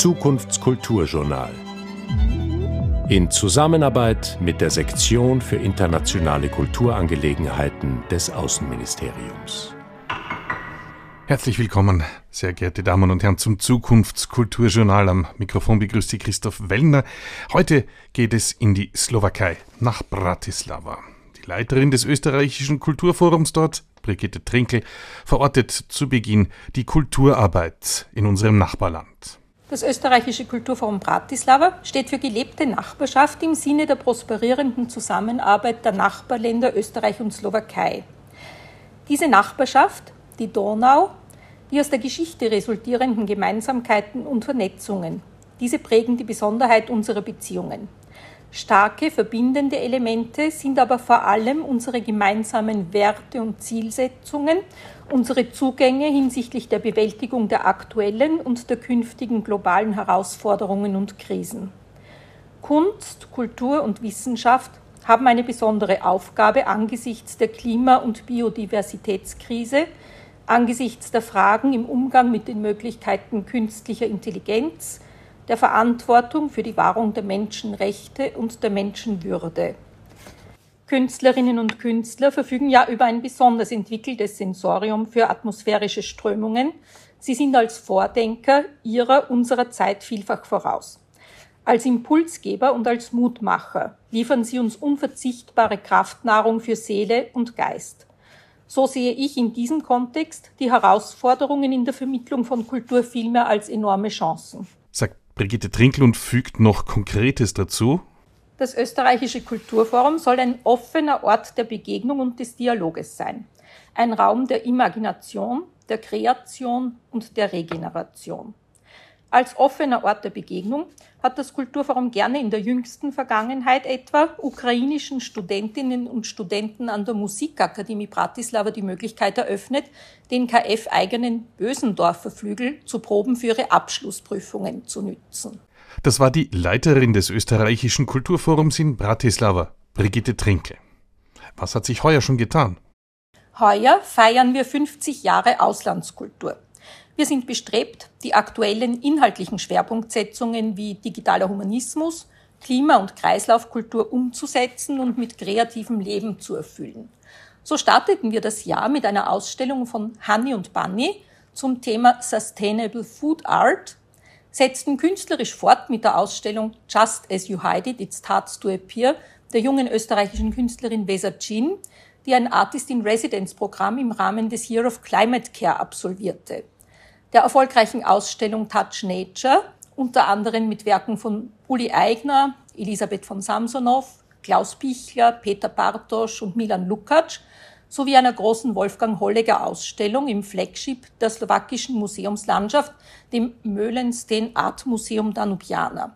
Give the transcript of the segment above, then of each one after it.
Zukunftskulturjournal. In Zusammenarbeit mit der Sektion für internationale Kulturangelegenheiten des Außenministeriums. Herzlich willkommen, sehr geehrte Damen und Herren, zum Zukunftskulturjournal. Am Mikrofon begrüßt Sie Christoph Wellner. Heute geht es in die Slowakei, nach Bratislava. Die Leiterin des österreichischen Kulturforums dort, Brigitte Trinkel, verortet zu Beginn die Kulturarbeit in unserem Nachbarland. Das österreichische Kulturforum Bratislava steht für gelebte Nachbarschaft im Sinne der prosperierenden Zusammenarbeit der Nachbarländer Österreich und Slowakei. Diese Nachbarschaft, die Donau, die aus der Geschichte resultierenden Gemeinsamkeiten und Vernetzungen, diese prägen die Besonderheit unserer Beziehungen. Starke verbindende Elemente sind aber vor allem unsere gemeinsamen Werte und Zielsetzungen, unsere Zugänge hinsichtlich der Bewältigung der aktuellen und der künftigen globalen Herausforderungen und Krisen. Kunst, Kultur und Wissenschaft haben eine besondere Aufgabe angesichts der Klima- und Biodiversitätskrise, angesichts der Fragen im Umgang mit den Möglichkeiten künstlicher Intelligenz, der Verantwortung für die Wahrung der Menschenrechte und der Menschenwürde. Künstlerinnen und Künstler verfügen ja über ein besonders entwickeltes Sensorium für atmosphärische Strömungen. Sie sind als Vordenker ihrer, unserer Zeit vielfach voraus. Als Impulsgeber und als Mutmacher liefern sie uns unverzichtbare Kraftnahrung für Seele und Geist. So sehe ich in diesem Kontext die Herausforderungen in der Vermittlung von Kultur vielmehr als enorme Chancen. Sagt Brigitte Trinkel fügt noch Konkretes dazu. Das österreichische Kulturforum soll ein offener Ort der Begegnung und des Dialoges sein. Ein Raum der Imagination, der Kreation und der Regeneration. Als offener Ort der Begegnung hat das Kulturforum gerne in der jüngsten Vergangenheit etwa ukrainischen Studentinnen und Studenten an der Musikakademie Bratislava die Möglichkeit eröffnet, den KF-eigenen Bösendorfer Flügel zu Proben für ihre Abschlussprüfungen zu nützen. Das war die Leiterin des österreichischen Kulturforums in Bratislava, Brigitte Trinke. Was hat sich heuer schon getan? Heuer feiern wir 50 Jahre Auslandskultur. Wir sind bestrebt, die aktuellen inhaltlichen Schwerpunktsetzungen wie digitaler Humanismus, Klima- und Kreislaufkultur umzusetzen und mit kreativem Leben zu erfüllen. So starteten wir das Jahr mit einer Ausstellung von Honey und Bunny zum Thema Sustainable Food Art, setzten künstlerisch fort mit der Ausstellung Just as you hide it, it starts to appear der jungen österreichischen Künstlerin Vesa Chin, die ein Artist in Residence Programm im Rahmen des Year of Climate Care absolvierte der erfolgreichen Ausstellung Touch Nature, unter anderem mit Werken von Uli Eigner, Elisabeth von Samsonow, Klaus Pichler, Peter Bartosch und Milan Lukacs, sowie einer großen Wolfgang Holleger Ausstellung im Flagship der slowakischen Museumslandschaft, dem Möhlensten Art Museum Danubiana.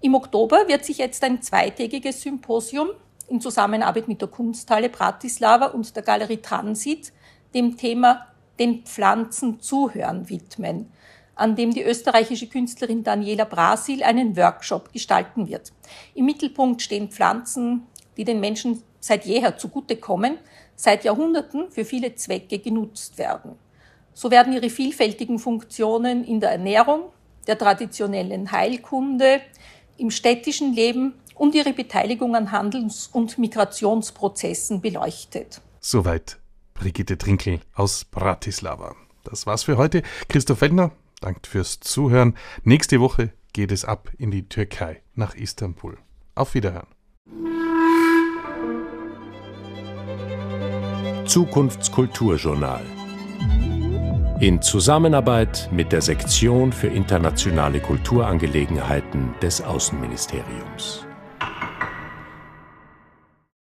Im Oktober wird sich jetzt ein zweitägiges Symposium in Zusammenarbeit mit der Kunsthalle Bratislava und der Galerie Transit dem Thema den Pflanzen zuhören widmen, an dem die österreichische Künstlerin Daniela Brasil einen Workshop gestalten wird. Im Mittelpunkt stehen Pflanzen, die den Menschen seit jeher zugutekommen, seit Jahrhunderten für viele Zwecke genutzt werden. So werden ihre vielfältigen Funktionen in der Ernährung, der traditionellen Heilkunde, im städtischen Leben und ihre Beteiligung an Handels- und Migrationsprozessen beleuchtet. Soweit Brigitte Trinkel aus Bratislava. Das war's für heute. Christoph Wellner, danke fürs Zuhören. Nächste Woche geht es ab in die Türkei, nach Istanbul. Auf Wiederhören. Zukunftskulturjournal. In Zusammenarbeit mit der Sektion für internationale Kulturangelegenheiten des Außenministeriums.